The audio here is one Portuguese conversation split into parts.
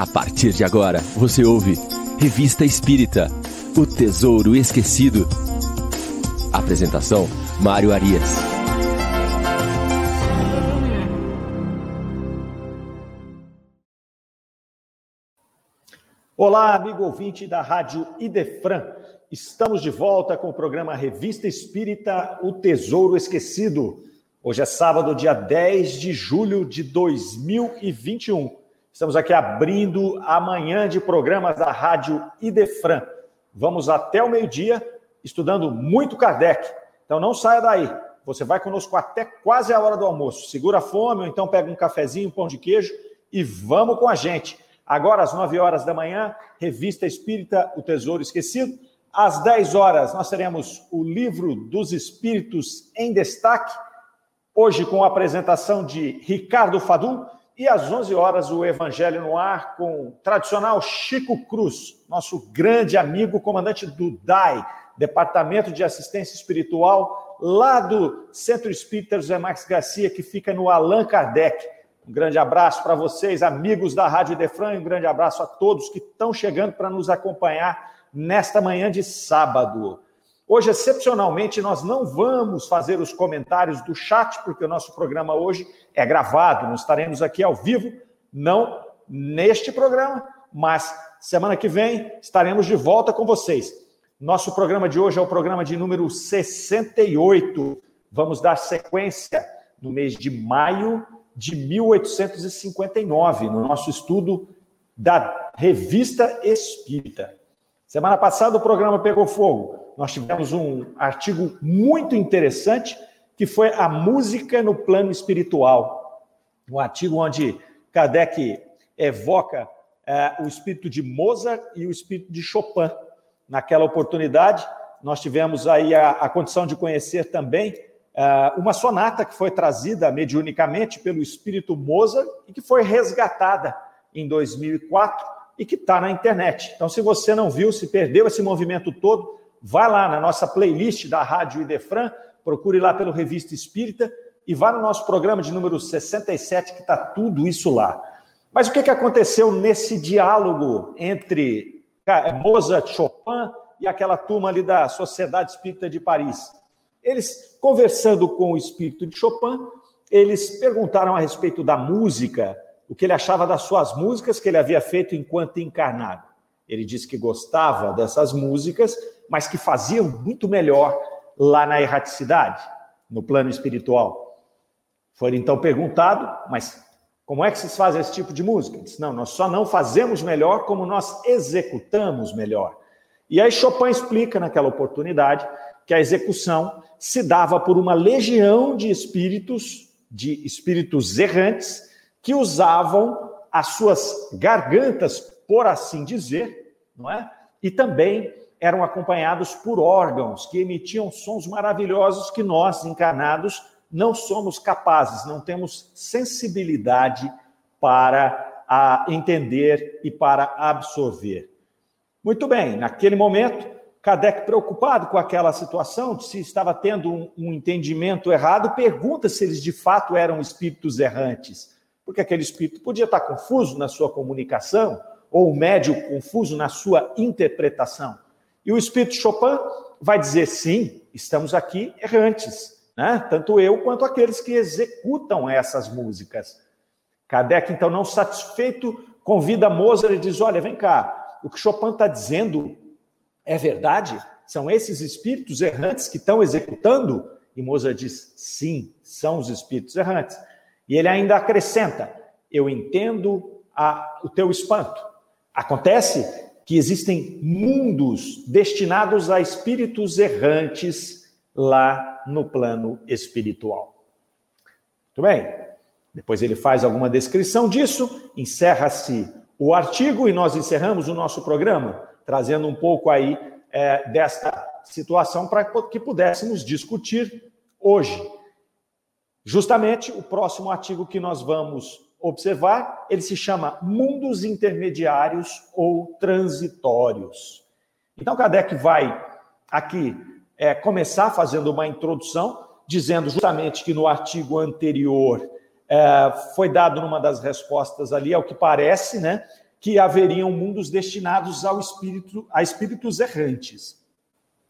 A partir de agora, você ouve Revista Espírita O Tesouro Esquecido. Apresentação: Mário Arias. Olá, amigo ouvinte da Rádio Idefran. Estamos de volta com o programa Revista Espírita O Tesouro Esquecido. Hoje é sábado, dia 10 de julho de 2021. Estamos aqui abrindo a manhã de programas da Rádio Idefran. Vamos até o meio-dia estudando muito Kardec. Então não saia daí. Você vai conosco até quase a hora do almoço. Segura a fome ou então pega um cafezinho, um pão de queijo e vamos com a gente. Agora, às 9 horas da manhã, Revista Espírita O Tesouro Esquecido. Às 10 horas, nós teremos o Livro dos Espíritos em Destaque Hoje, com a apresentação de Ricardo Fadu, e às 11 horas, o Evangelho no Ar com o tradicional Chico Cruz, nosso grande amigo, comandante do DAI, Departamento de Assistência Espiritual, lá do Centro Espírita José Max Garcia, que fica no Allan Kardec. Um grande abraço para vocês, amigos da Rádio Defran, um grande abraço a todos que estão chegando para nos acompanhar nesta manhã de sábado. Hoje, excepcionalmente, nós não vamos fazer os comentários do chat, porque o nosso programa hoje é gravado, não estaremos aqui ao vivo, não neste programa, mas semana que vem estaremos de volta com vocês. Nosso programa de hoje é o programa de número 68. Vamos dar sequência no mês de maio de 1859, no nosso estudo da Revista Espírita. Semana passada o programa pegou fogo nós tivemos um artigo muito interessante que foi a música no plano espiritual. Um artigo onde Kardec evoca é, o espírito de Mozart e o espírito de Chopin. Naquela oportunidade, nós tivemos aí a, a condição de conhecer também é, uma sonata que foi trazida mediunicamente pelo espírito Mozart e que foi resgatada em 2004 e que está na internet. Então, se você não viu, se perdeu esse movimento todo, Vá lá na nossa playlist da Rádio Idefran, procure lá pelo Revista Espírita e vá no nosso programa de número 67, que está tudo isso lá. Mas o que, que aconteceu nesse diálogo entre Mozart, Chopin e aquela turma ali da Sociedade Espírita de Paris? Eles, conversando com o espírito de Chopin, eles perguntaram a respeito da música, o que ele achava das suas músicas que ele havia feito enquanto encarnado. Ele disse que gostava dessas músicas, mas que faziam muito melhor lá na erraticidade, no plano espiritual. Foi então perguntado, mas como é que vocês fazem esse tipo de música? Ele disse, não, nós só não fazemos melhor como nós executamos melhor. E aí Chopin explica naquela oportunidade que a execução se dava por uma legião de espíritos, de espíritos errantes, que usavam as suas gargantas, por assim dizer, não é? E também eram acompanhados por órgãos que emitiam sons maravilhosos que nós, encarnados, não somos capazes, não temos sensibilidade para a entender e para absorver. Muito bem, naquele momento, Kardec, preocupado com aquela situação, se estava tendo um, um entendimento errado, pergunta se eles de fato eram espíritos errantes, porque aquele espírito podia estar confuso na sua comunicação, ou o médio confuso na sua interpretação. E o espírito Chopin vai dizer: sim, estamos aqui errantes, né? tanto eu quanto aqueles que executam essas músicas. Kardec, então, não satisfeito, convida Mozart e diz: olha, vem cá, o que Chopin está dizendo é verdade? São esses espíritos errantes que estão executando? E Mozart diz: sim, são os espíritos errantes. E ele ainda acrescenta: eu entendo a, o teu espanto. Acontece que existem mundos destinados a espíritos errantes lá no plano espiritual. Muito bem. Depois ele faz alguma descrição disso, encerra-se o artigo e nós encerramos o nosso programa, trazendo um pouco aí é, desta situação para que pudéssemos discutir hoje. Justamente o próximo artigo que nós vamos observar, ele se chama mundos intermediários ou transitórios. Então, Kardec vai aqui é, começar fazendo uma introdução, dizendo justamente que no artigo anterior é, foi dado numa das respostas ali, ao que parece, né, que haveriam mundos destinados ao espírito, a espíritos errantes.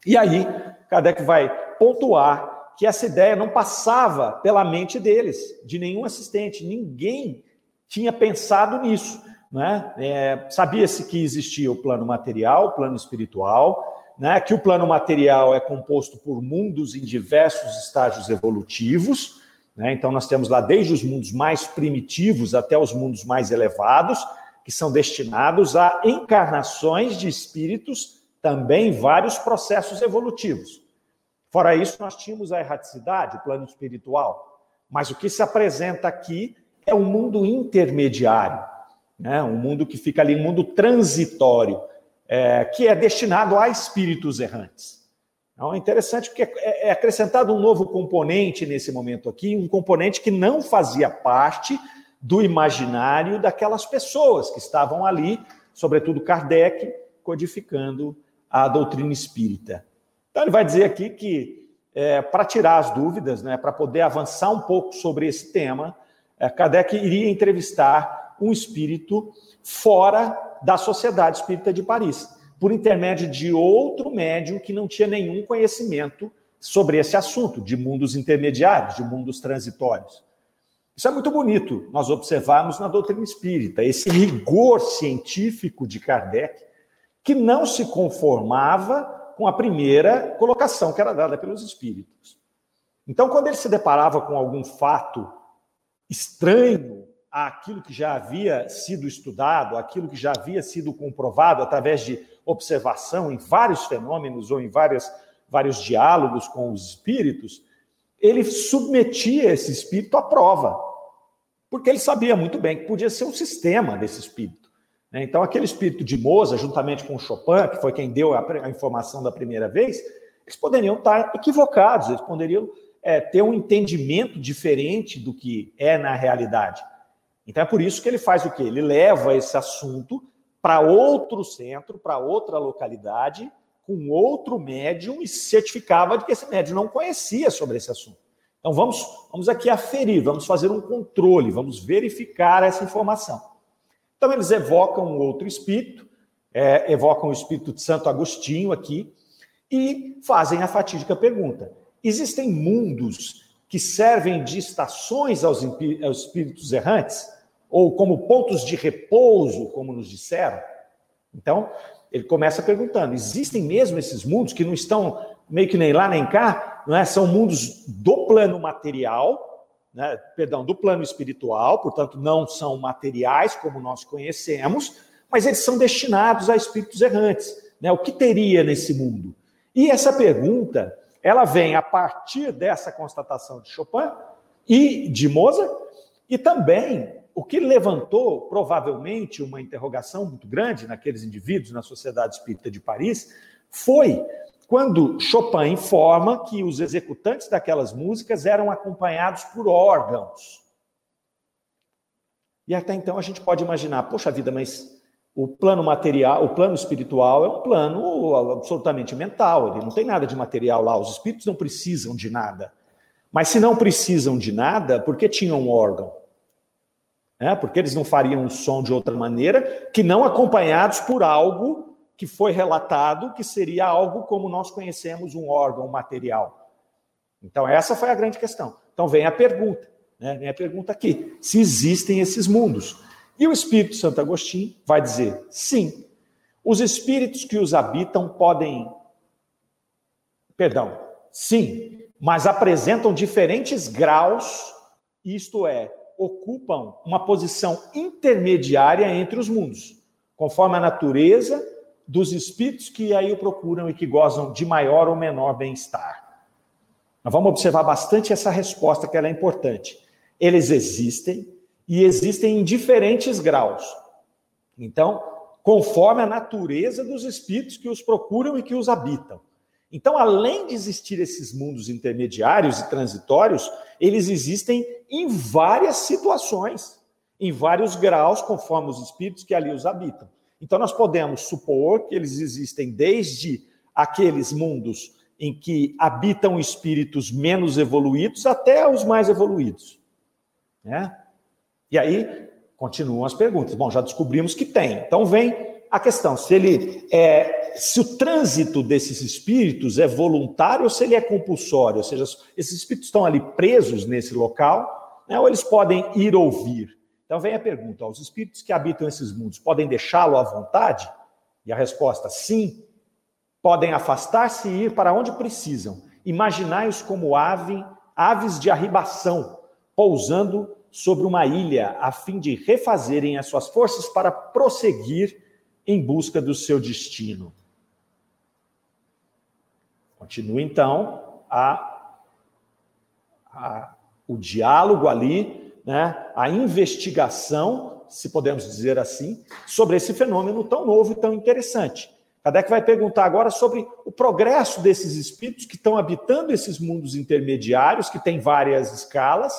E aí, Kardec vai pontuar que essa ideia não passava pela mente deles, de nenhum assistente, ninguém tinha pensado nisso. Né? É, Sabia-se que existia o plano material, o plano espiritual, né? que o plano material é composto por mundos em diversos estágios evolutivos. Né? Então, nós temos lá desde os mundos mais primitivos até os mundos mais elevados, que são destinados a encarnações de espíritos também vários processos evolutivos. Fora isso, nós tínhamos a erraticidade, o plano espiritual. Mas o que se apresenta aqui é um mundo intermediário, né? um mundo que fica ali, um mundo transitório, é, que é destinado a espíritos errantes. Então, é interessante porque é, é acrescentado um novo componente nesse momento aqui, um componente que não fazia parte do imaginário daquelas pessoas que estavam ali, sobretudo Kardec, codificando a doutrina espírita. Então, ele vai dizer aqui que, é, para tirar as dúvidas, né, para poder avançar um pouco sobre esse tema, é, Kardec iria entrevistar um espírito fora da Sociedade Espírita de Paris, por intermédio de outro médium que não tinha nenhum conhecimento sobre esse assunto, de mundos intermediários, de mundos transitórios. Isso é muito bonito nós observarmos na doutrina espírita, esse rigor científico de Kardec, que não se conformava com a primeira colocação que era dada pelos espíritos. Então, quando ele se deparava com algum fato estranho àquilo que já havia sido estudado, aquilo que já havia sido comprovado através de observação em vários fenômenos ou em várias, vários diálogos com os espíritos, ele submetia esse espírito à prova, porque ele sabia muito bem que podia ser um sistema desse espírito. Né? Então, aquele espírito de Mozart, juntamente com Chopin, que foi quem deu a, informação da primeira vez, eles poderiam estar equivocados, eles poderiam é, ter um entendimento diferente do que é na realidade. Então, é por isso que ele faz o quê? Ele leva esse assunto para outro centro, para outra localidade, com outro médium e certificava de que esse médium não conhecia sobre esse assunto. Então, vamos, vamos aqui aferir, vamos fazer um controle, vamos verificar essa informação. Então, eles evocam um outro espírito, é, evocam o espírito de Santo Agostinho aqui, e fazem a fatídica pergunta: existem mundos que servem de estações aos, aos espíritos errantes? Ou como pontos de repouso, como nos disseram? Então, ele começa perguntando: existem mesmo esses mundos que não estão meio que nem lá nem cá? Não é? São mundos do plano material, né, perdão, do plano espiritual, portanto, não são materiais como nós conhecemos, mas eles são destinados a espíritos errantes. Né? O que teria nesse mundo? E essa pergunta, ela vem a partir dessa constatação de Chopin e de Mozart, e também o que levantou provavelmente uma interrogação muito grande naqueles indivíduos na Sociedade Espírita de Paris foi quando Chopin informa que os executantes daquelas músicas eram acompanhados por órgãos. E até então a gente pode imaginar, poxa vida, mas o plano material, o plano espiritual é um plano absolutamente mental, ele não tem nada de material lá, os espíritos não precisam de nada. Mas se não precisam de nada, por que tinham um órgão? É, porque eles não fariam um som de outra maneira que não acompanhados por algo que foi relatado que seria algo como nós conhecemos um órgão material. Então, essa foi a grande questão. Então, vem a pergunta, né? vem a pergunta aqui: se existem esses mundos. E o Espírito Santo Agostinho vai dizer: sim, os espíritos que os habitam podem. Perdão, sim, mas apresentam diferentes graus, isto é, ocupam uma posição intermediária entre os mundos, conforme a natureza dos espíritos que aí o procuram e que gozam de maior ou menor bem-estar. Nós vamos observar bastante essa resposta, que ela é importante. Eles existem e existem em diferentes graus. Então, conforme a natureza dos espíritos que os procuram e que os habitam. Então, além de existir esses mundos intermediários e transitórios, eles existem em várias situações, em vários graus, conforme os espíritos que ali os habitam. Então, nós podemos supor que eles existem desde aqueles mundos em que habitam espíritos menos evoluídos até os mais evoluídos. Né? E aí, Continuam as perguntas. Bom, já descobrimos que tem. Então vem a questão, se ele é, se o trânsito desses espíritos é voluntário ou se ele é compulsório, ou seja, esses espíritos estão ali presos nesse local, né, ou eles podem ir ou vir. Então vem a pergunta: os espíritos que habitam esses mundos podem deixá-lo à vontade? E a resposta: sim. Podem afastar-se e ir para onde precisam. Imaginai-os como ave, aves de arribação, pousando sobre uma ilha, a fim de refazerem as suas forças para prosseguir em busca do seu destino. Continua então a, a, o diálogo ali, né, a investigação, se podemos dizer assim, sobre esse fenômeno tão novo e tão interessante. Kardec vai perguntar agora sobre o progresso desses espíritos que estão habitando esses mundos intermediários, que têm várias escalas,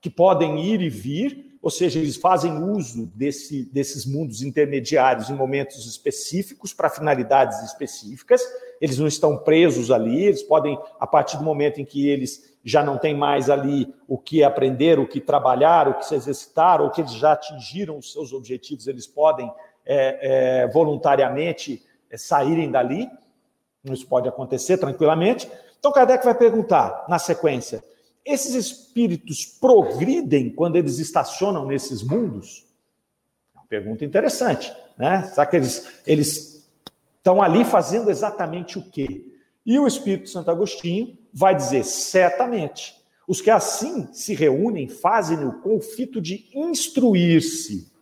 que podem ir e vir, ou seja, eles fazem uso desse, desses mundos intermediários em momentos específicos, para finalidades específicas, eles não estão presos ali, eles podem, a partir do momento em que eles já não têm mais ali o que aprender, o que trabalhar, o que se exercitar, ou que eles já atingiram os seus objetivos, eles podem é, é, voluntariamente é, saírem dali. Isso pode acontecer tranquilamente. Então, Kardec vai perguntar, na sequência, esses espíritos progridem quando eles estacionam nesses mundos? É pergunta interessante, né? Será que eles, eles estão ali fazendo exatamente o quê? E o Espírito Santo Agostinho vai dizer, certamente, os que assim se reúnem fazem-no com o fito de instruir-se.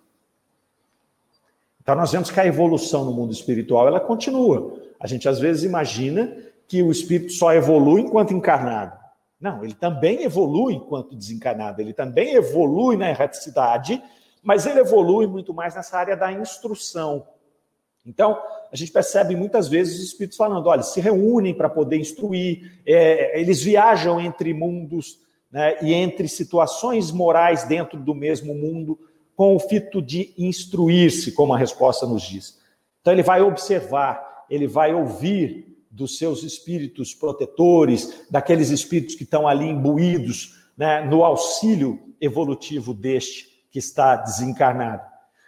Então nós vemos que a evolução no mundo espiritual, ela continua. A gente às vezes imagina que o espírito só evolui enquanto encarnado. Não, ele também evolui enquanto desencarnado, ele também evolui na erraticidade, mas ele evolui muito mais nessa área da instrução. Então, a gente percebe muitas vezes os espíritos falando: olha, se reúnem para poder instruir, é, eles viajam entre mundos né, e entre situações morais dentro do mesmo mundo, com o fito de instruir-se, como a resposta nos diz. Então, ele vai observar, ele vai ouvir dos seus espíritos protetores, daqueles espíritos que estão ali imbuídos né, no auxílio evolutivo deste que está desencarnado.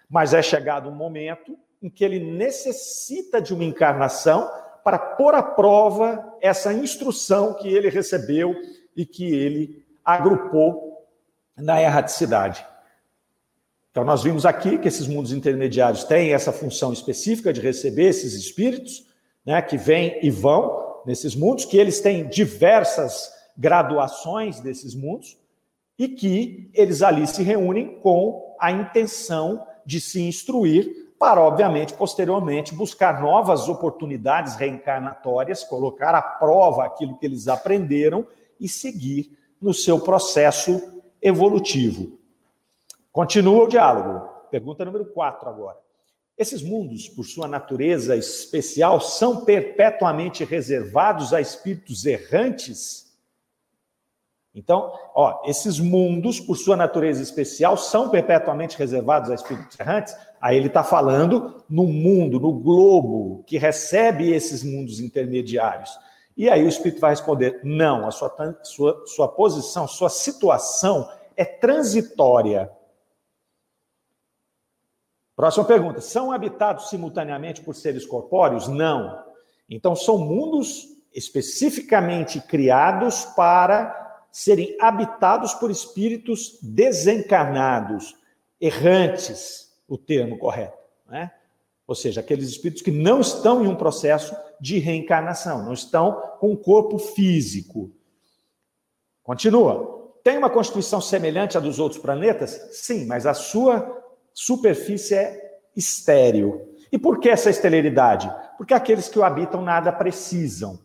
Mas é chegado um momento em que ele necessita de uma encarnação para pôr à prova essa instrução que ele recebeu e que ele agrupou na erraticidade. Então, nós vimos aqui que esses mundos intermediários têm essa função específica de receber esses espíritos, né, que vêm e vão nesses mundos, que eles têm diversas graduações desses mundos e que eles ali se reúnem com a intenção de se instruir para, obviamente, posteriormente buscar novas oportunidades reencarnatórias, colocar à prova aquilo que eles aprenderam e seguir no seu processo evolutivo. Continua o diálogo. Pergunta número 4 agora. Esses mundos, por sua natureza especial, são perpetuamente reservados a espíritos errantes. Então, ó, esses mundos, por sua natureza especial, são perpetuamente reservados a espíritos errantes. Aí ele está falando no mundo, no globo, que recebe esses mundos intermediários. E aí o espírito vai responder: não, a sua, sua, sua posição, sua situação é transitória. Próxima pergunta: são habitados simultaneamente por seres corpóreos? Não. Então, são mundos especificamente criados para serem habitados por espíritos desencarnados, errantes, o termo correto. Né? Ou seja, aqueles espíritos que não estão em um processo de reencarnação, não estão com o corpo físico. Continua. Tem uma constituição semelhante à dos outros planetas? Sim, mas a sua superfície é estéril. E por que essa esterilidade? Porque aqueles que o habitam nada precisam.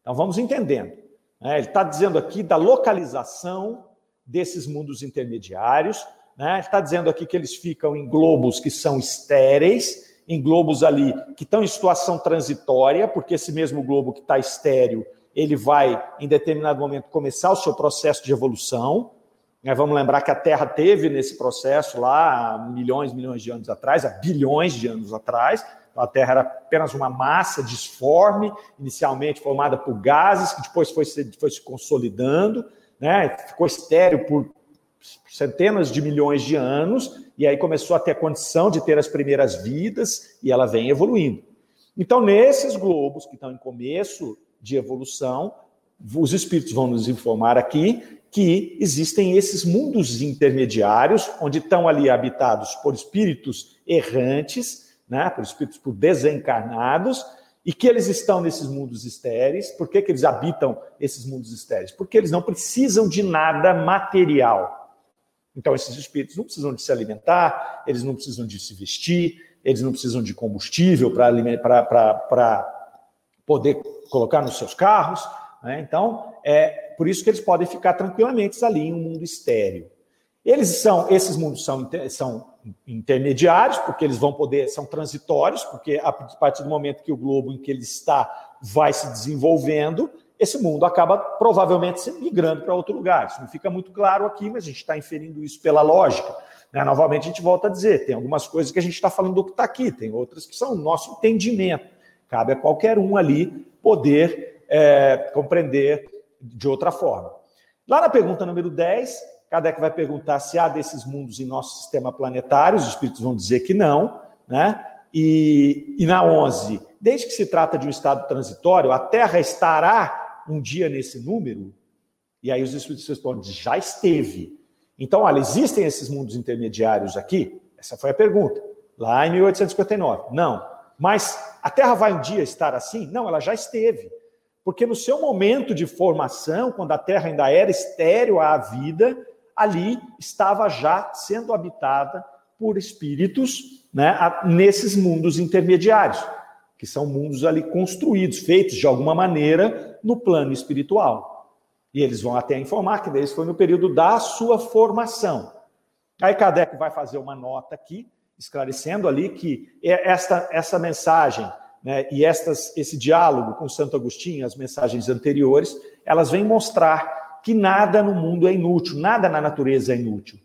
Então vamos entendendo. Né? Ele está dizendo aqui da localização desses mundos intermediários. Né? Está dizendo aqui que eles ficam em globos que são estéreis, em globos ali que estão em situação transitória, porque esse mesmo globo que está estéreo, ele vai, em determinado momento, começar o seu processo de evolução. Né, vamos lembrar que a Terra teve nesse processo lá há milhões, milhões de anos atrás, há bilhões de anos atrás. A Terra era apenas uma massa disforme, inicialmente formada por gases, que depois foi se, foi se consolidando, né? ficou estéreo por centenas de milhões de anos, e aí começou a ter a condição de ter as primeiras vidas, e ela vem evoluindo. Então, nesses globos que estão em começo de evolução, os espíritos vão nos informar aqui que existem esses mundos intermediários, onde estão ali habitados por espíritos errantes, né, por espíritos por desencarnados, e que eles estão nesses mundos estéreis. Por que, que eles habitam esses mundos estéreis? Porque eles não precisam de nada material. Então, esses espíritos não precisam de se alimentar, eles não precisam de se vestir, eles não precisam de combustível para poder colocar nos seus carros. Né? Então, é por isso que eles podem ficar tranquilamente ali em um mundo estéreo. Eles são, esses mundos são, são intermediários, porque eles vão poder, são transitórios, porque a partir do momento que o globo em que ele está vai se desenvolvendo, esse mundo acaba provavelmente migrando para outro lugar. Isso não fica muito claro aqui, mas a gente está inferindo isso pela lógica. Né? Novamente, a gente volta a dizer: tem algumas coisas que a gente está falando do que está aqui, tem outras que são o nosso entendimento. Cabe a qualquer um ali poder é, compreender de outra forma. Lá na pergunta número 10, Kardec vai perguntar se há desses mundos em nosso sistema planetário, os espíritos vão dizer que não, né? E, e na 11, desde que se trata de um estado transitório, a Terra estará um dia nesse número? E aí os espíritos respondem, já esteve. Então, olha, existem esses mundos intermediários aqui? Essa foi a pergunta, lá em 1859. Não. Mas a Terra vai um dia estar assim? Não, ela já esteve. Porque no seu momento de formação, quando a Terra ainda era estéreo à vida, ali estava já sendo habitada por espíritos né, nesses mundos intermediários, que são mundos ali construídos, feitos de alguma maneira no plano espiritual. E eles vão até informar que deles foi no período da sua formação. Aí Kardec vai fazer uma nota aqui, esclarecendo ali que esta, essa mensagem né, e estas, esse diálogo com Santo Agostinho, as mensagens anteriores, elas vêm mostrar que nada no mundo é inútil, nada na natureza é inútil.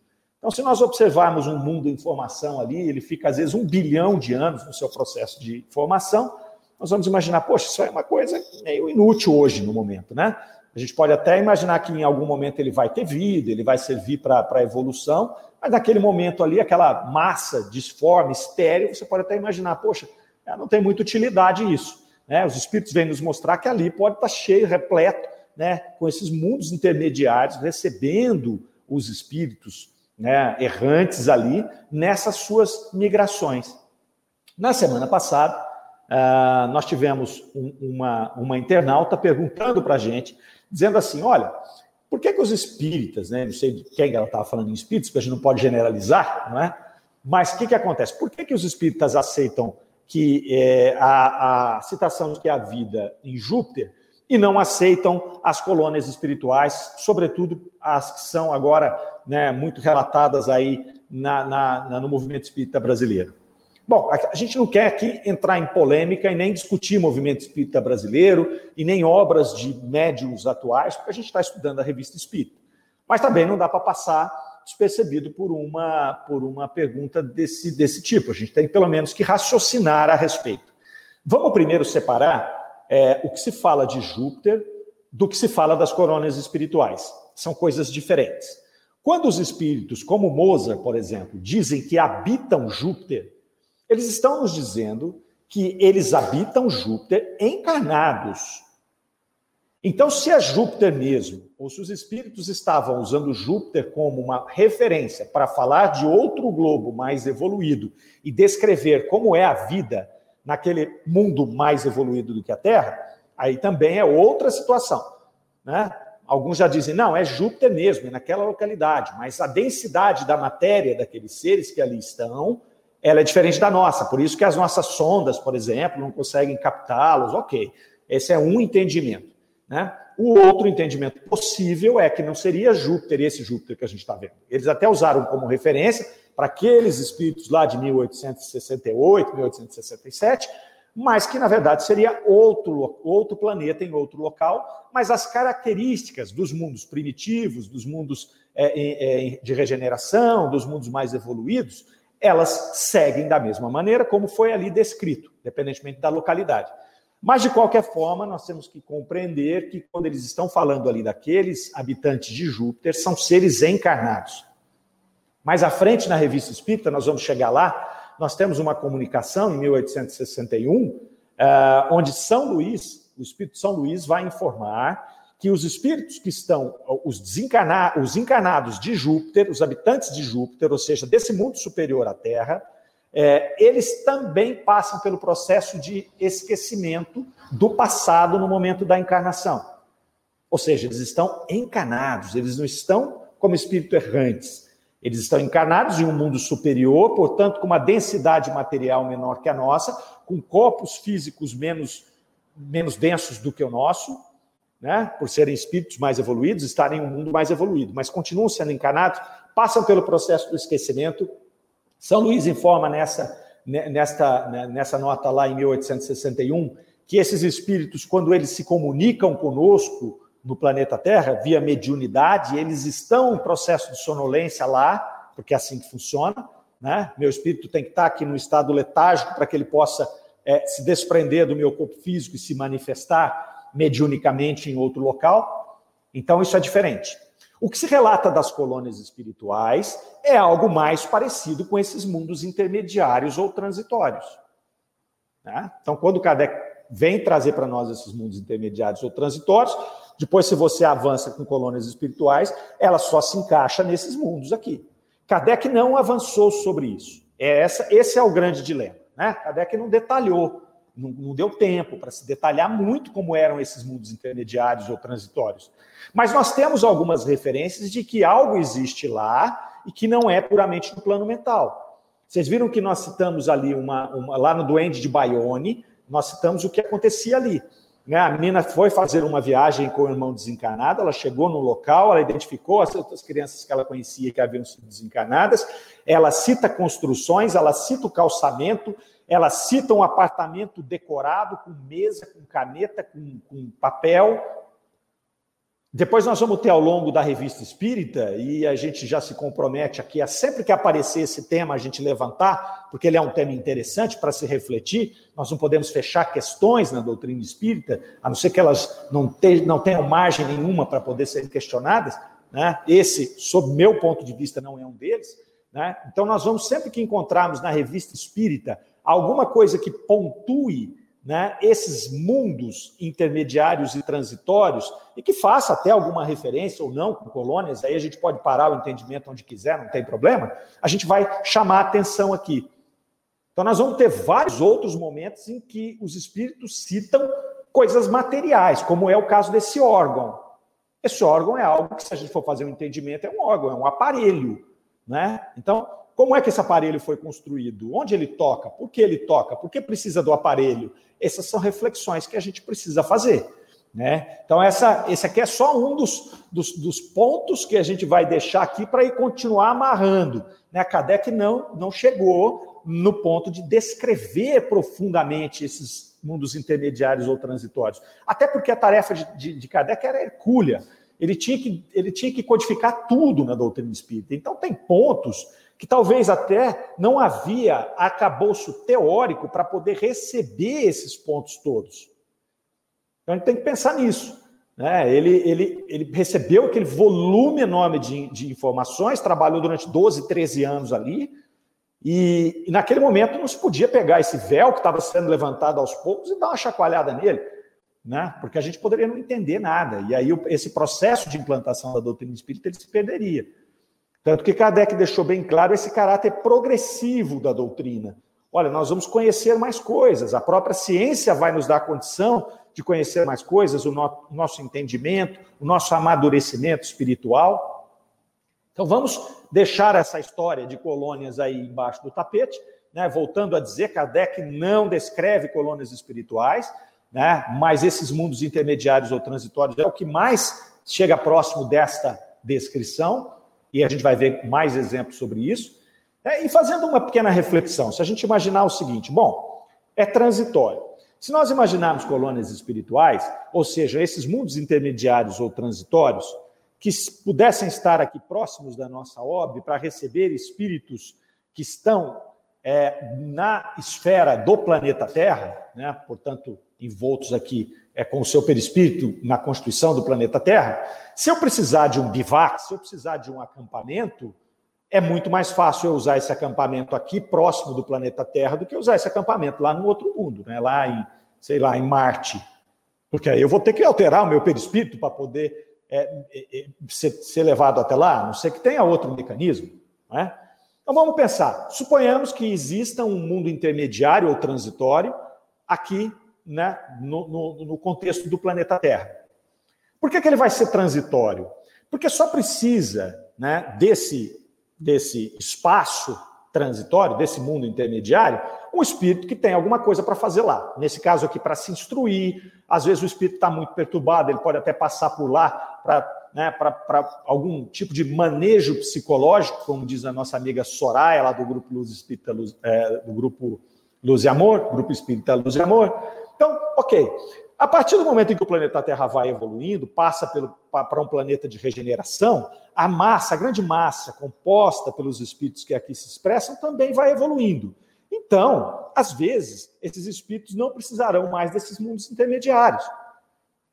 Então, se nós observarmos um mundo em formação ali, ele fica às vezes um bilhão de anos no seu processo de formação, nós vamos imaginar, poxa, isso é uma coisa meio inútil hoje no momento, né? A gente pode até imaginar que em algum momento ele vai ter vida, ele vai servir para a evolução, mas naquele momento ali, aquela massa disforme, estéreo, você pode até imaginar, poxa, não tem muita utilidade isso. Né? Os espíritos vêm nos mostrar que ali pode estar cheio, repleto né, com esses mundos intermediários, recebendo os espíritos né, errantes ali nessas suas migrações. Na semana passada, uh, nós tivemos um, uma, uma internauta perguntando para a gente, dizendo assim: olha, por que, que os espíritas, né, não sei de quem ela estava falando em espíritos, porque a gente não pode generalizar, não é? Mas o que, que acontece? Por que, que os espíritas aceitam que é, a, a citação de que a vida em Júpiter e não aceitam as colônias espirituais, sobretudo as que são agora né, muito relatadas aí na, na, no movimento espírita brasileiro. Bom, a gente não quer aqui entrar em polêmica e nem discutir movimento espírita brasileiro e nem obras de médiums atuais, porque a gente está estudando a revista Espírita. Mas também não dá para passar despercebido por uma, por uma pergunta desse, desse tipo. A gente tem pelo menos que raciocinar a respeito. Vamos primeiro separar é, o que se fala de Júpiter do que se fala das coronas espirituais. São coisas diferentes. Quando os espíritos, como Mozart, por exemplo, dizem que habitam Júpiter, eles estão nos dizendo que eles habitam Júpiter encarnados. Então, se é Júpiter mesmo, ou se os espíritos estavam usando Júpiter como uma referência para falar de outro globo mais evoluído e descrever como é a vida naquele mundo mais evoluído do que a Terra, aí também é outra situação. Né? Alguns já dizem, não, é Júpiter mesmo, é naquela localidade, mas a densidade da matéria daqueles seres que ali estão, ela é diferente da nossa, por isso que as nossas sondas, por exemplo, não conseguem captá-los, ok. Esse é um entendimento. Né? O outro entendimento possível é que não seria Júpiter, esse Júpiter que a gente está vendo. Eles até usaram como referência para aqueles espíritos lá de 1868, 1867, mas que na verdade seria outro, outro planeta em outro local, mas as características dos mundos primitivos, dos mundos é, é, de regeneração, dos mundos mais evoluídos, elas seguem da mesma maneira como foi ali descrito, independentemente da localidade. Mas, de qualquer forma, nós temos que compreender que quando eles estão falando ali daqueles habitantes de Júpiter, são seres encarnados. Mais à frente, na Revista Espírita, nós vamos chegar lá, nós temos uma comunicação em 1861, eh, onde São Luís, o Espírito São Luís, vai informar que os espíritos que estão, os, desencarna, os encarnados de Júpiter, os habitantes de Júpiter, ou seja, desse mundo superior à Terra, é, eles também passam pelo processo de esquecimento do passado no momento da encarnação. Ou seja, eles estão encarnados, eles não estão como espíritos errantes. Eles estão encarnados em um mundo superior, portanto, com uma densidade material menor que a nossa, com corpos físicos menos, menos densos do que o nosso, né, por serem espíritos mais evoluídos, estarem em um mundo mais evoluído, mas continuam sendo encarnados, passam pelo processo do esquecimento. São Luís informa nessa, nesta, né, nessa nota lá em 1861 que esses espíritos, quando eles se comunicam conosco no planeta Terra, via mediunidade, eles estão em processo de sonolência lá, porque é assim que funciona. Né? Meu espírito tem que estar aqui no estado letárgico para que ele possa é, se desprender do meu corpo físico e se manifestar mediunicamente em outro local. Então, isso é diferente. O que se relata das colônias espirituais é algo mais parecido com esses mundos intermediários ou transitórios. Né? Então, quando Kardec vem trazer para nós esses mundos intermediários ou transitórios, depois, se você avança com colônias espirituais, ela só se encaixa nesses mundos aqui. Kardec não avançou sobre isso. É essa, esse é o grande dilema. Né? Kardec não detalhou não, não deu tempo para se detalhar muito como eram esses mundos intermediários ou transitórios. Mas nós temos algumas referências de que algo existe lá e que não é puramente no plano mental. Vocês viram que nós citamos ali uma, uma lá no Duende de Bayonne, nós citamos o que acontecia ali. Né? A menina foi fazer uma viagem com o irmão desencarnado, ela chegou no local, ela identificou as outras crianças que ela conhecia que haviam sido desencarnadas, ela cita construções, ela cita o calçamento, ela cita um apartamento decorado com mesa, com caneta, com, com papel. Depois nós vamos ter ao longo da revista espírita, e a gente já se compromete aqui a sempre que aparecer esse tema a gente levantar, porque ele é um tema interessante para se refletir. Nós não podemos fechar questões na doutrina espírita, a não ser que elas não, te, não tenham margem nenhuma para poder serem questionadas. Né? Esse, sob meu ponto de vista, não é um deles. Né? Então, nós vamos sempre que encontrarmos na revista espírita alguma coisa que pontue né, esses mundos intermediários e transitórios e que faça até alguma referência ou não com colônias, aí a gente pode parar o entendimento onde quiser, não tem problema, a gente vai chamar atenção aqui. Então, nós vamos ter vários outros momentos em que os espíritos citam coisas materiais, como é o caso desse órgão. Esse órgão é algo que, se a gente for fazer um entendimento, é um órgão, é um aparelho. Né? Então, como é que esse aparelho foi construído? Onde ele toca? Por que ele toca? Por que precisa do aparelho? Essas são reflexões que a gente precisa fazer. Né? Então, essa, esse aqui é só um dos, dos, dos pontos que a gente vai deixar aqui para ir continuar amarrando. Né? A Kardec não, não chegou no ponto de descrever profundamente esses mundos intermediários ou transitórios. Até porque a tarefa de, de, de Kardec era hercúlea. Ele tinha, que, ele tinha que codificar tudo na doutrina espírita. Então, tem pontos que talvez até não havia acabouço teórico para poder receber esses pontos todos. Então a gente tem que pensar nisso. Né? Ele, ele, ele recebeu aquele volume enorme de, de informações, trabalhou durante 12, 13 anos ali, e, e, naquele momento não se podia pegar esse véu que estava sendo levantado aos poucos e dar uma chacoalhada nele, né? porque a gente poderia não entender nada. E aí esse processo de implantação da doutrina espírita ele se perderia. Tanto que Kardec deixou bem claro esse caráter progressivo da doutrina. Olha, nós vamos conhecer mais coisas, a própria ciência vai nos dar condição de conhecer mais coisas, o no nosso entendimento, o nosso amadurecimento espiritual. Então vamos deixar essa história de colônias aí embaixo do tapete, né? Voltando a dizer, Kardec não descreve colônias espirituais, né? Mas esses mundos intermediários ou transitórios é o que mais chega próximo desta descrição e a gente vai ver mais exemplos sobre isso. É, e fazendo uma pequena reflexão, se a gente imaginar o seguinte: bom, é transitório. Se nós imaginarmos colônias espirituais, ou seja, esses mundos intermediários ou transitórios, que pudessem estar aqui próximos da nossa obra para receber espíritos que estão é, na esfera do planeta Terra, né, portanto, envoltos aqui é, com o seu perispírito na constituição do planeta Terra, se eu precisar de um bivac, se eu precisar de um acampamento, é muito mais fácil eu usar esse acampamento aqui próximo do planeta Terra do que usar esse acampamento lá no outro mundo, né? lá em, sei lá, em Marte. Porque aí eu vou ter que alterar o meu perispírito para poder é, é, é, ser, ser, levado até lá, a não sei que tenha outro mecanismo. Não é? Então vamos pensar. Suponhamos que exista um mundo intermediário ou transitório aqui né, no, no, no contexto do planeta Terra. Por que, que ele vai ser transitório? Porque só precisa né, desse, desse espaço transitório, desse mundo intermediário, um espírito que tem alguma coisa para fazer lá. Nesse caso aqui, para se instruir. Às vezes o espírito está muito perturbado, ele pode até passar por lá para né, algum tipo de manejo psicológico, como diz a nossa amiga Soraya, lá do grupo Luz Espírita, Luz, é, do grupo Luz e Amor, grupo Espírita Luz e Amor. Então, ok. A partir do momento em que o planeta Terra vai evoluindo, passa para um planeta de regeneração, a massa, a grande massa composta pelos espíritos que aqui se expressam, também vai evoluindo. Então, às vezes, esses espíritos não precisarão mais desses mundos intermediários.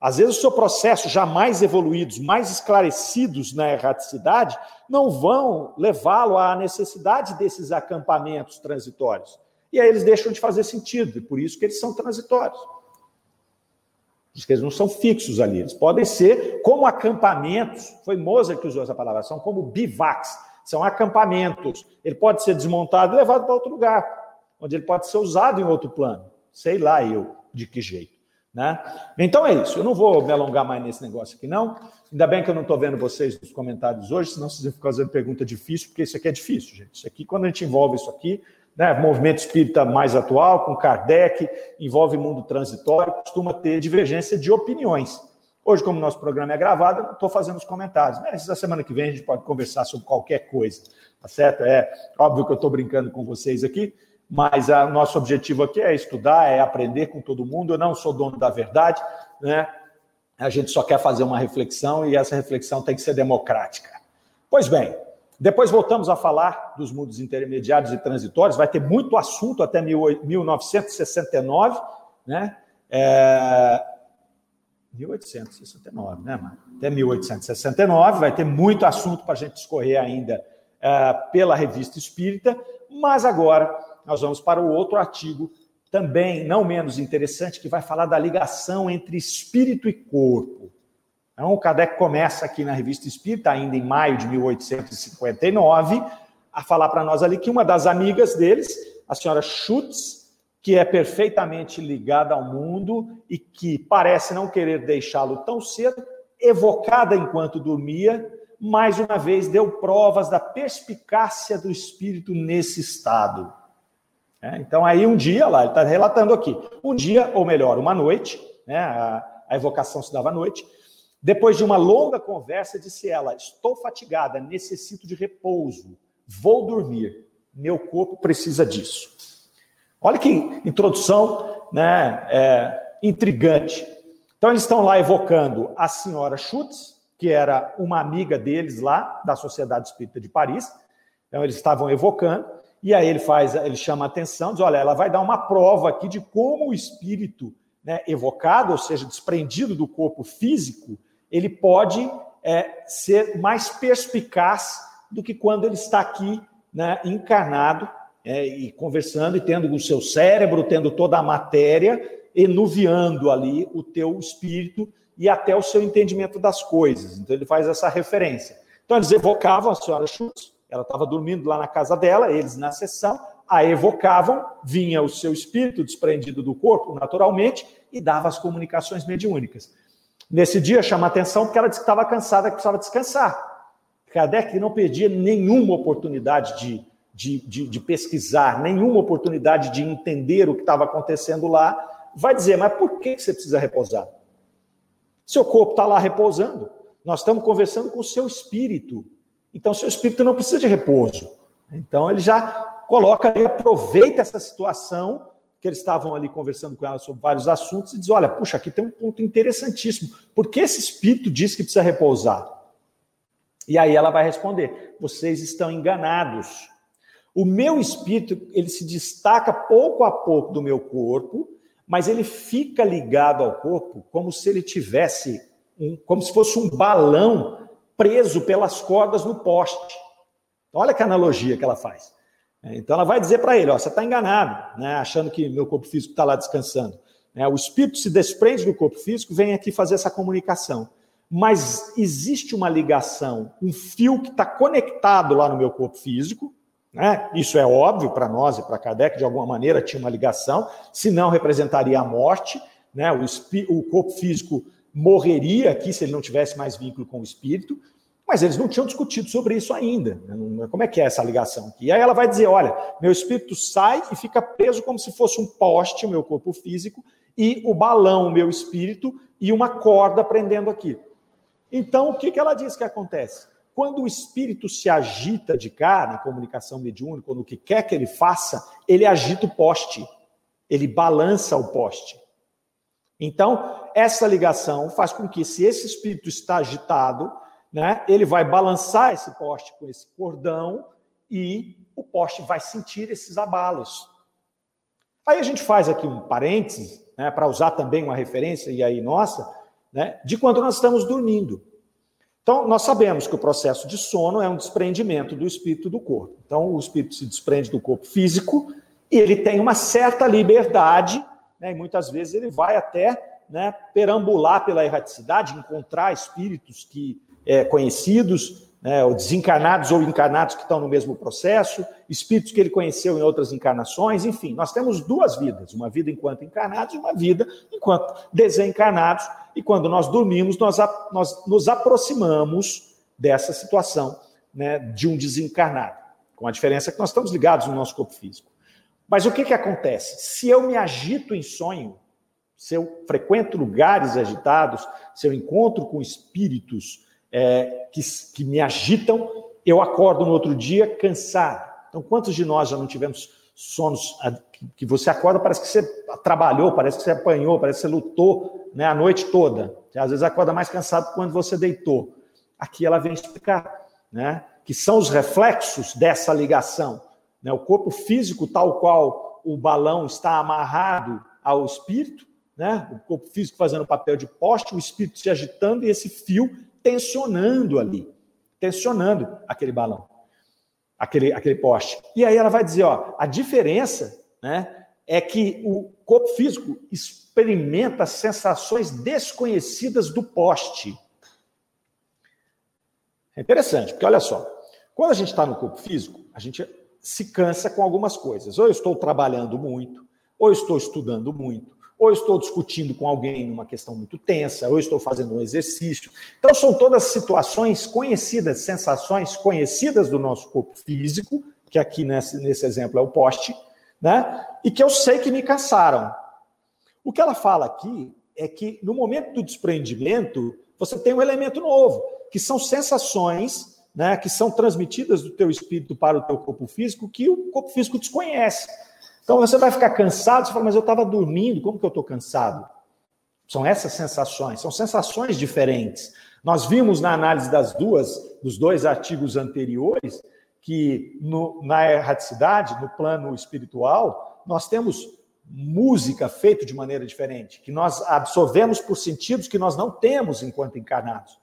Às vezes, o seu processo já mais evoluídos, mais esclarecidos na erraticidade, não vão levá-lo à necessidade desses acampamentos transitórios. E aí eles deixam de fazer sentido, e por isso que eles são transitórios. Porque eles não são fixos ali, eles podem ser como acampamentos. Foi Mozart que usou essa palavra, são como bivacs, são acampamentos. Ele pode ser desmontado e levado para outro lugar onde ele pode ser usado em outro plano. Sei lá eu de que jeito. Né? Então é isso. Eu não vou me alongar mais nesse negócio aqui, não. Ainda bem que eu não estou vendo vocês nos comentários hoje, senão vocês vão ficar fazendo pergunta difícil, porque isso aqui é difícil, gente. Isso aqui, quando a gente envolve isso aqui, né, movimento espírita mais atual, com Kardec, envolve mundo transitório, costuma ter divergência de opiniões. Hoje, como nosso programa é gravado, eu estou fazendo os comentários. Mas na semana que vem a gente pode conversar sobre qualquer coisa, tá certo? É óbvio que eu estou brincando com vocês aqui, mas o nosso objetivo aqui é estudar, é aprender com todo mundo. Eu não sou dono da verdade, né? A gente só quer fazer uma reflexão e essa reflexão tem que ser democrática. Pois bem, depois voltamos a falar dos mundos intermediários e transitórios. Vai ter muito assunto até 1969, né? É... 1869, né? Até 1869, vai ter muito assunto para a gente discorrer ainda é, pela revista Espírita, mas agora nós vamos para o outro artigo, também não menos interessante, que vai falar da ligação entre espírito e corpo. Então, o Kardec começa aqui na Revista Espírita, ainda em maio de 1859, a falar para nós ali que uma das amigas deles, a senhora Schutz, que é perfeitamente ligada ao mundo e que parece não querer deixá-lo tão cedo, evocada enquanto dormia, mais uma vez deu provas da perspicácia do espírito nesse estado. É, então, aí um dia, lá, ele está relatando aqui, um dia, ou melhor, uma noite, né, a, a evocação se dava à noite, depois de uma longa conversa, disse ela: Estou fatigada, necessito de repouso, vou dormir, meu corpo precisa disso. Olha que introdução né, é, intrigante. Então, eles estão lá evocando a senhora Schutz, que era uma amiga deles lá, da Sociedade Espírita de Paris. Então, eles estavam evocando. E aí ele faz, ele chama a atenção, diz: olha, ela vai dar uma prova aqui de como o espírito né, evocado, ou seja, desprendido do corpo físico, ele pode é, ser mais perspicaz do que quando ele está aqui né, encarnado é, e conversando e tendo o seu cérebro, tendo toda a matéria, enuviando ali o teu espírito e até o seu entendimento das coisas. Então ele faz essa referência. Então eles evocavam a senhora Schultz, ela estava dormindo lá na casa dela, eles na sessão, a evocavam, vinha o seu espírito desprendido do corpo, naturalmente, e dava as comunicações mediúnicas. Nesse dia, chama atenção porque ela disse que estava cansada, que precisava descansar. Kardec não perdia nenhuma oportunidade de, de, de, de pesquisar, nenhuma oportunidade de entender o que estava acontecendo lá. Vai dizer, mas por que você precisa repousar? Seu corpo está lá repousando. Nós estamos conversando com o seu espírito. Então, seu espírito não precisa de repouso. Então, ele já coloca e aproveita essa situação que eles estavam ali conversando com ela sobre vários assuntos e diz: olha, puxa, aqui tem um ponto interessantíssimo. Por que esse espírito diz que precisa repousar? E aí ela vai responder: vocês estão enganados. O meu espírito, ele se destaca pouco a pouco do meu corpo, mas ele fica ligado ao corpo como se ele tivesse um, como se fosse um balão preso pelas cordas no poste. Olha que analogia que ela faz. É, então ela vai dizer para ele: ó, você está enganado, né, achando que meu corpo físico está lá descansando. É, o espírito se desprende do corpo físico, vem aqui fazer essa comunicação. Mas existe uma ligação, um fio que está conectado lá no meu corpo físico. Né? Isso é óbvio para nós e para Kardec, de alguma maneira tinha uma ligação, senão representaria a morte. Né? O, o corpo físico morreria aqui se ele não tivesse mais vínculo com o espírito. Mas eles não tinham discutido sobre isso ainda. Né? Como é que é essa ligação aqui? E aí ela vai dizer: olha, meu espírito sai e fica preso como se fosse um poste, o meu corpo físico, e o balão, o meu espírito, e uma corda prendendo aqui. Então, o que, que ela diz que acontece? Quando o espírito se agita de cá, na comunicação mediúnica, ou no que quer que ele faça, ele agita o poste, ele balança o poste. Então, essa ligação faz com que, se esse espírito está agitado, né? Ele vai balançar esse poste com esse cordão e o poste vai sentir esses abalos. Aí a gente faz aqui um parêntese, né, para usar também uma referência, e aí nossa, né, de quando nós estamos dormindo. Então, nós sabemos que o processo de sono é um desprendimento do espírito do corpo. Então, o espírito se desprende do corpo físico e ele tem uma certa liberdade, né, e muitas vezes ele vai até né, perambular pela erraticidade, encontrar espíritos que é, conhecidos, né, ou desencarnados ou encarnados que estão no mesmo processo, espíritos que ele conheceu em outras encarnações, enfim, nós temos duas vidas, uma vida enquanto encarnados e uma vida enquanto desencarnados, e quando nós dormimos, nós, nós nos aproximamos dessa situação né, de um desencarnado, com a diferença que nós estamos ligados no nosso corpo físico. Mas o que, que acontece? Se eu me agito em sonho, se eu frequento lugares agitados, se eu encontro com espíritos é, que, que me agitam, eu acordo no outro dia cansado. Então, quantos de nós já não tivemos sonos que você acorda, parece que você trabalhou, parece que você apanhou, parece que você lutou né, a noite toda. Às vezes acorda mais cansado quando você deitou. Aqui ela vem explicar, né, que são os reflexos dessa ligação. Né, o corpo físico, tal qual o balão está amarrado ao espírito, né, o corpo físico fazendo o papel de poste, o espírito se agitando e esse fio tensionando ali, tensionando aquele balão, aquele, aquele poste. E aí ela vai dizer, ó, a diferença, né, é que o corpo físico experimenta sensações desconhecidas do poste. É interessante, porque olha só, quando a gente está no corpo físico, a gente se cansa com algumas coisas. Ou eu estou trabalhando muito, ou eu estou estudando muito, ou estou discutindo com alguém numa questão muito tensa, ou estou fazendo um exercício. Então, são todas situações conhecidas, sensações conhecidas do nosso corpo físico, que aqui nesse, nesse exemplo é o poste, né? e que eu sei que me cansaram. O que ela fala aqui é que no momento do desprendimento, você tem um elemento novo, que são sensações né, que são transmitidas do teu espírito para o teu corpo físico, que o corpo físico desconhece. Então você vai ficar cansado, você fala, mas eu estava dormindo, como que eu estou cansado? São essas sensações, são sensações diferentes. Nós vimos na análise das duas, dos dois artigos anteriores, que no, na erraticidade, no plano espiritual, nós temos música feita de maneira diferente, que nós absorvemos por sentidos que nós não temos enquanto encarnados.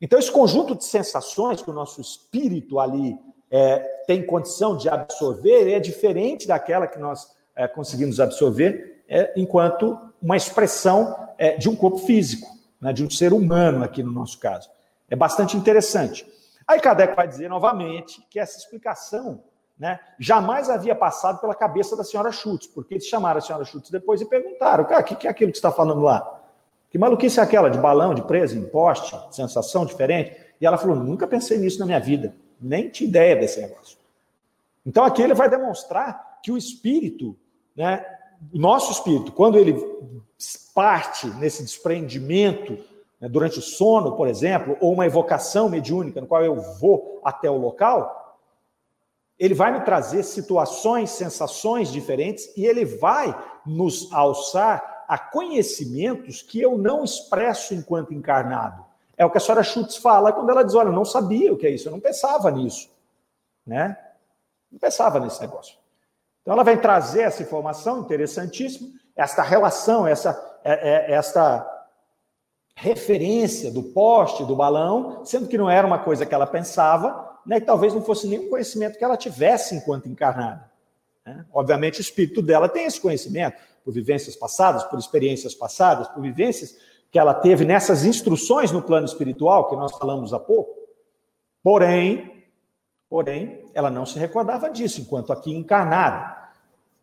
Então, esse conjunto de sensações que o nosso espírito ali é, tem condição de absorver é diferente daquela que nós é, conseguimos absorver é, enquanto uma expressão é, de um corpo físico, né, de um ser humano, aqui no nosso caso. É bastante interessante. Aí Kardec vai dizer novamente que essa explicação né, jamais havia passado pela cabeça da senhora Schultz, porque eles chamaram a senhora Schultz depois e perguntaram: cara, o que é aquilo que está falando lá? Que maluquice é aquela de balão, de presa em poste, sensação diferente? E ela falou: nunca pensei nisso na minha vida nem tinha ideia desse negócio. Então aqui ele vai demonstrar que o espírito, né, o nosso espírito, quando ele parte nesse desprendimento né, durante o sono, por exemplo, ou uma evocação mediúnica no qual eu vou até o local, ele vai me trazer situações, sensações diferentes e ele vai nos alçar a conhecimentos que eu não expresso enquanto encarnado. É o que a senhora Schutz fala quando ela diz: Olha, eu não sabia o que é isso, eu não pensava nisso. Né? Não pensava nesse negócio. Então, ela vem trazer essa informação interessantíssima, esta relação, essa, é, é, esta referência do poste, do balão, sendo que não era uma coisa que ela pensava, né, talvez não fosse nenhum conhecimento que ela tivesse enquanto encarnada. Né? Obviamente, o espírito dela tem esse conhecimento, por vivências passadas, por experiências passadas, por vivências que ela teve nessas instruções no plano espiritual que nós falamos há pouco. Porém, porém, ela não se recordava disso enquanto aqui encarnada.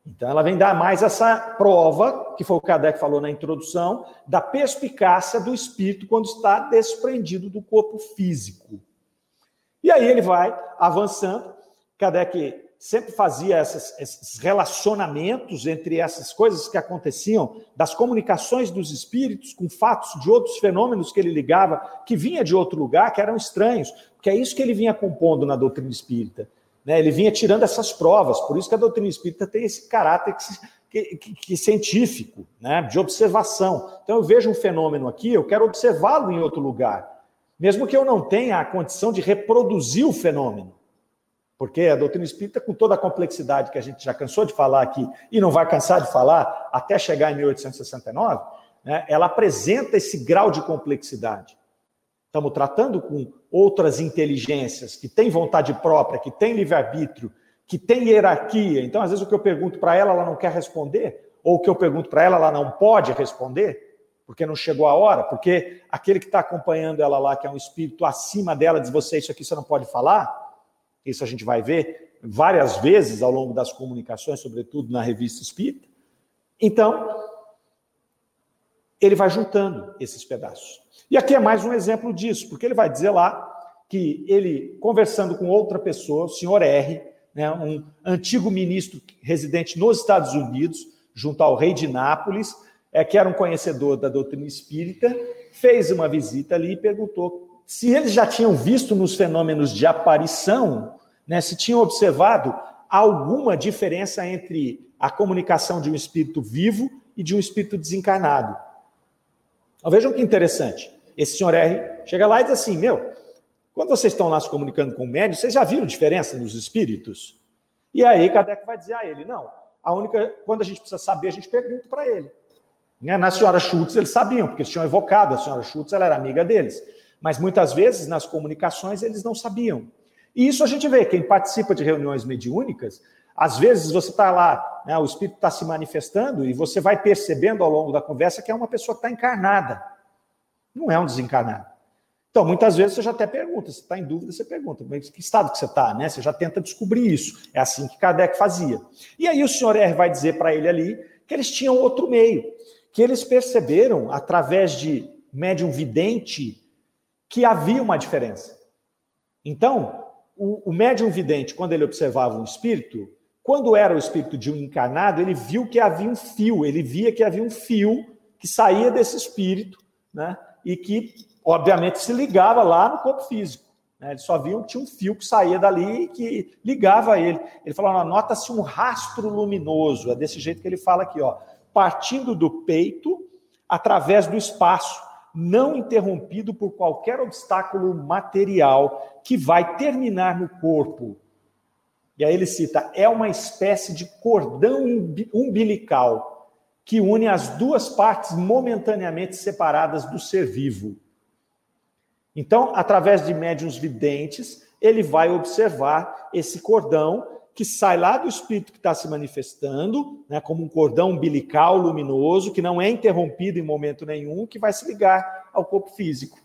Então, ela vem dar mais essa prova, que foi o Kardec falou na introdução, da perspicácia do espírito quando está desprendido do corpo físico. E aí ele vai avançando. Kardec sempre fazia essas, esses relacionamentos entre essas coisas que aconteciam, das comunicações dos espíritos com fatos de outros fenômenos que ele ligava, que vinha de outro lugar, que eram estranhos, porque é isso que ele vinha compondo na doutrina espírita. Né? Ele vinha tirando essas provas, por isso que a doutrina espírita tem esse caráter que, que, que científico, né? de observação. Então eu vejo um fenômeno aqui, eu quero observá-lo em outro lugar, mesmo que eu não tenha a condição de reproduzir o fenômeno. Porque a doutrina espírita, com toda a complexidade que a gente já cansou de falar aqui e não vai cansar de falar até chegar em 1869, né, ela apresenta esse grau de complexidade. Estamos tratando com outras inteligências que têm vontade própria, que têm livre-arbítrio, que têm hierarquia. Então, às vezes, o que eu pergunto para ela, ela não quer responder, ou o que eu pergunto para ela, ela não pode responder, porque não chegou a hora, porque aquele que está acompanhando ela lá, que é um espírito acima dela, diz: Você, isso aqui você não pode falar. Isso a gente vai ver várias vezes ao longo das comunicações, sobretudo na revista Espírita. Então, ele vai juntando esses pedaços. E aqui é mais um exemplo disso, porque ele vai dizer lá que ele, conversando com outra pessoa, o senhor R., né, um antigo ministro residente nos Estados Unidos, junto ao rei de Nápoles, é, que era um conhecedor da doutrina espírita, fez uma visita ali e perguntou se eles já tinham visto nos fenômenos de aparição, né, se tinham observado alguma diferença entre a comunicação de um espírito vivo e de um espírito desencarnado. Então, vejam que interessante. Esse senhor R chega lá e diz assim: Meu, quando vocês estão lá se comunicando com o médium, vocês já viram diferença nos espíritos? E aí Kardec vai dizer a ele: Não, a única. Quando a gente precisa saber, a gente pergunta para ele. Né? Na senhora Schultz, eles sabiam, porque eles tinham evocado, a senhora Schultz ela era amiga deles. Mas muitas vezes nas comunicações eles não sabiam. E isso a gente vê, quem participa de reuniões mediúnicas, às vezes você está lá, né, o espírito está se manifestando e você vai percebendo ao longo da conversa que é uma pessoa que está encarnada. Não é um desencarnado. Então, muitas vezes você já até pergunta, se está em dúvida, você pergunta, mas que estado que você está, né? Você já tenta descobrir isso. É assim que Kardec fazia. E aí o senhor R vai dizer para ele ali que eles tinham outro meio, que eles perceberam, através de médium vidente, que havia uma diferença. Então, o, o médium vidente, quando ele observava um espírito, quando era o espírito de um encarnado, ele viu que havia um fio, ele via que havia um fio que saía desse espírito, né? E que, obviamente, se ligava lá no corpo físico. Né? Ele só viu que tinha um fio que saía dali e que ligava a ele. Ele falou: nota-se um rastro luminoso. É desse jeito que ele fala aqui, ó, partindo do peito através do espaço não interrompido por qualquer obstáculo material que vai terminar no corpo. E aí ele cita: é uma espécie de cordão umbilical que une as duas partes momentaneamente separadas do ser vivo. Então, através de médiuns videntes, ele vai observar esse cordão que sai lá do espírito que está se manifestando, né, como um cordão umbilical luminoso, que não é interrompido em momento nenhum, que vai se ligar ao corpo físico.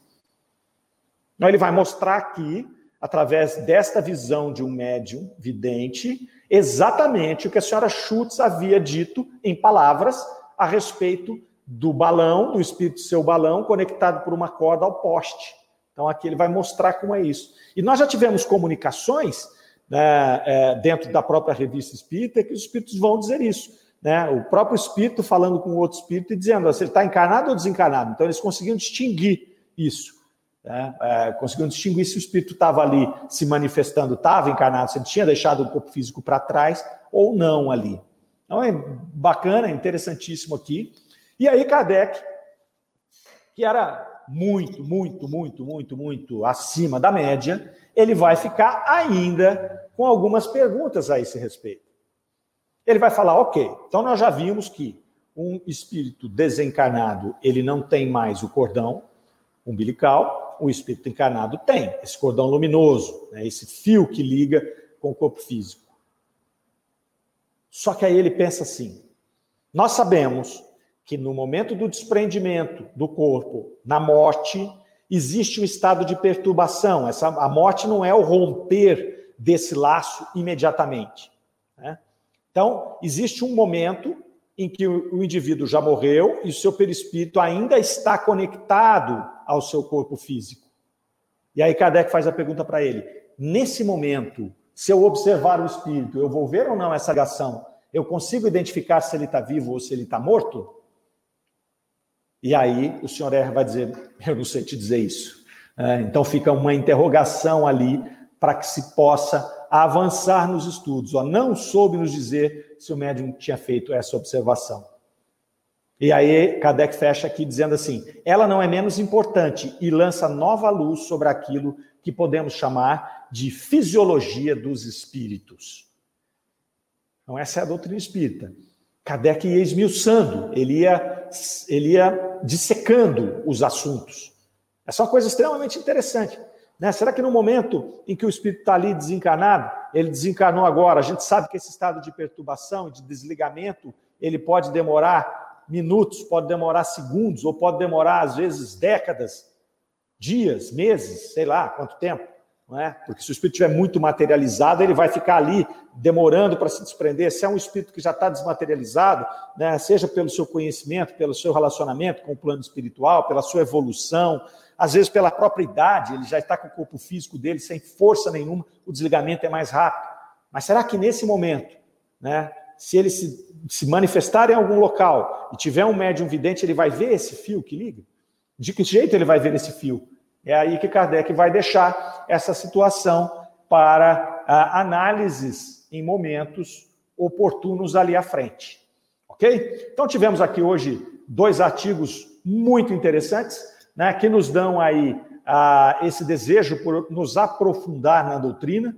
Então, ele vai mostrar aqui, através desta visão de um médium vidente, exatamente o que a senhora Schutz havia dito em palavras a respeito do balão, do espírito seu balão, conectado por uma corda ao poste. Então, aqui ele vai mostrar como é isso. E nós já tivemos comunicações né, é, dentro da própria revista espírita, que os espíritos vão dizer isso. Né? O próprio espírito falando com o outro espírito e dizendo se ele está encarnado ou desencarnado. Então, eles conseguiam distinguir isso. Né? É, conseguiam distinguir se o espírito estava ali se manifestando, estava encarnado, se ele tinha deixado o corpo físico para trás ou não ali. Então, é bacana, interessantíssimo aqui. E aí, Kardec, que era muito, muito, muito, muito, muito acima da média, ele vai ficar ainda com algumas perguntas a esse respeito. Ele vai falar, ok, então nós já vimos que um espírito desencarnado, ele não tem mais o cordão umbilical, o espírito encarnado tem, esse cordão luminoso, né, esse fio que liga com o corpo físico. Só que aí ele pensa assim: nós sabemos que no momento do desprendimento do corpo, na morte, existe um estado de perturbação. Essa, a morte não é o romper desse laço imediatamente. Né? Então, existe um momento em que o, o indivíduo já morreu e o seu perispírito ainda está conectado ao seu corpo físico. E aí Kardec faz a pergunta para ele: nesse momento, se eu observar o espírito, eu vou ver ou não essa ligação? Eu consigo identificar se ele está vivo ou se ele está morto? E aí o senhor R vai dizer: Eu não sei te dizer isso. É, então fica uma interrogação ali para que se possa avançar nos estudos. Ó, não soube nos dizer se o médium tinha feito essa observação. E aí Kardec fecha aqui dizendo assim: ela não é menos importante e lança nova luz sobre aquilo que podemos chamar de fisiologia dos espíritos. Então, essa é a doutrina espírita. Kardec ia esmiuçando, ele ia, ele ia dissecando os assuntos. Essa é uma coisa extremamente interessante. Né? Será que no momento em que o espírito está ali desencarnado, ele desencarnou agora, a gente sabe que esse estado de perturbação, de desligamento, ele pode demorar minutos, pode demorar segundos, ou pode demorar, às vezes, décadas, dias, meses, sei lá quanto tempo é? Porque se o espírito estiver muito materializado, ele vai ficar ali demorando para se desprender. Se é um espírito que já está desmaterializado, né, seja pelo seu conhecimento, pelo seu relacionamento com o plano espiritual, pela sua evolução, às vezes pela própria idade, ele já está com o corpo físico dele sem força nenhuma, o desligamento é mais rápido. Mas será que nesse momento, né, se ele se, se manifestar em algum local e tiver um médium vidente, ele vai ver esse fio que liga? De que jeito ele vai ver esse fio? É aí que Kardec vai deixar essa situação para ah, análises em momentos oportunos ali à frente. Ok? Então tivemos aqui hoje dois artigos muito interessantes, né, que nos dão aí ah, esse desejo por nos aprofundar na doutrina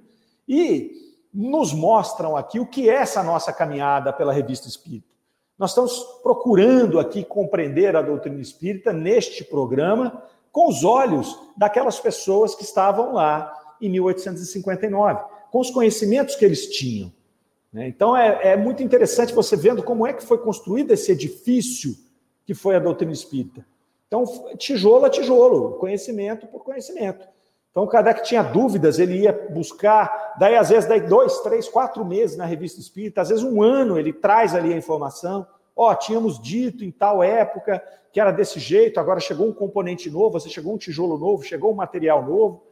e nos mostram aqui o que é essa nossa caminhada pela revista Espírita. Nós estamos procurando aqui compreender a doutrina espírita neste programa, com os olhos daquelas pessoas que estavam lá em 1859, com os conhecimentos que eles tinham. Né? Então é, é muito interessante você vendo como é que foi construído esse edifício que foi a doutrina espírita. Então, tijolo a tijolo, conhecimento por conhecimento. Então, o Kardec tinha dúvidas, ele ia buscar, daí às vezes, daí dois, três, quatro meses na revista espírita, às vezes um ano, ele traz ali a informação. Ó, oh, tínhamos dito em tal época que era desse jeito, agora chegou um componente novo, você chegou um tijolo novo, chegou um material novo.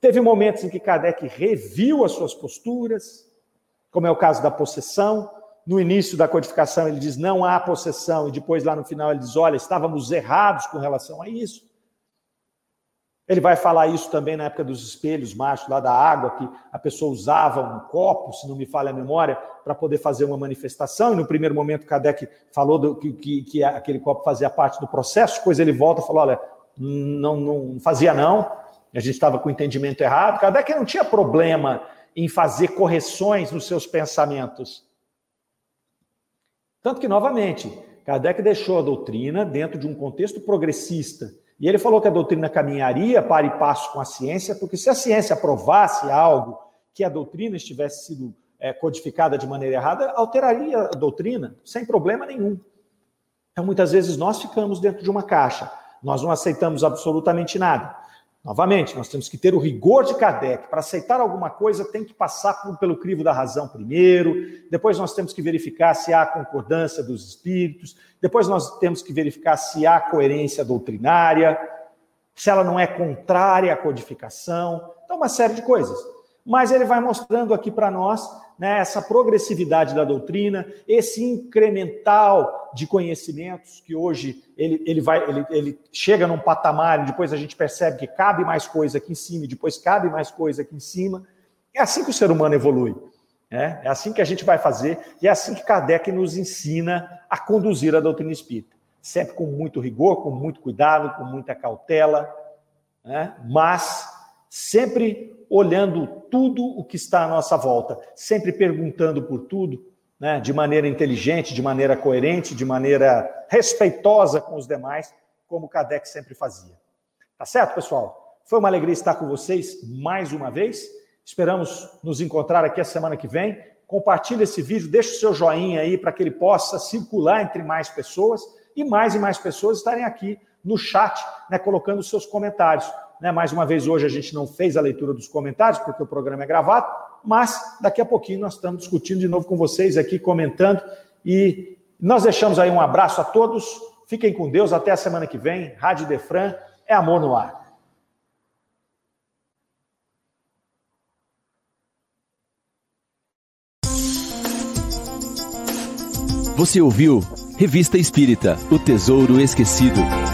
Teve momentos em que Kardec reviu as suas posturas, como é o caso da possessão. No início da codificação ele diz não há possessão, e depois lá no final ele diz: olha, estávamos errados com relação a isso. Ele vai falar isso também na época dos espelhos mágicos, lá da água, que a pessoa usava um copo, se não me falha a memória, para poder fazer uma manifestação. E no primeiro momento, Kardec falou do, que, que, que, aquele copo fazia parte do processo, depois ele volta e falou: olha, não, não fazia não, a gente estava com o entendimento errado. Kardec não tinha problema em fazer correções nos seus pensamentos. Tanto que, novamente, Kardec deixou a doutrina dentro de um contexto progressista e ele falou que a doutrina caminharia para e passo com a ciência, porque se a ciência aprovasse algo que a doutrina estivesse sido é, codificada de maneira errada, alteraria a doutrina sem problema nenhum. Então, muitas vezes nós ficamos dentro de uma caixa, nós não aceitamos absolutamente nada. Novamente, nós temos que ter o rigor de Kardec. Para aceitar alguma coisa, tem que passar pelo crivo da razão primeiro, depois nós temos que verificar se há concordância dos espíritos, depois nós temos que verificar se há coerência doutrinária, se ela não é contrária à codificação. Então, uma série de coisas. Mas ele vai mostrando aqui para nós né, essa progressividade da doutrina, esse incremental de conhecimentos que hoje ele, ele, vai, ele, ele chega num patamar e depois a gente percebe que cabe mais coisa aqui em cima e depois cabe mais coisa aqui em cima. É assim que o ser humano evolui. Né? É assim que a gente vai fazer e é assim que Kardec nos ensina a conduzir a doutrina espírita. Sempre com muito rigor, com muito cuidado, com muita cautela, né? mas sempre olhando tudo o que está à nossa volta, sempre perguntando por tudo, né, de maneira inteligente, de maneira coerente, de maneira respeitosa com os demais, como Kardec sempre fazia. Tá certo, pessoal? Foi uma alegria estar com vocês mais uma vez. Esperamos nos encontrar aqui a semana que vem. Compartilhe esse vídeo, deixe o seu joinha aí para que ele possa circular entre mais pessoas e mais e mais pessoas estarem aqui no chat, né, colocando seus comentários. Né? Mais uma vez, hoje a gente não fez a leitura dos comentários, porque o programa é gravado, mas daqui a pouquinho nós estamos discutindo de novo com vocês aqui, comentando. E nós deixamos aí um abraço a todos. Fiquem com Deus. Até a semana que vem. Rádio Defran é amor no ar. Você ouviu Revista Espírita O Tesouro Esquecido.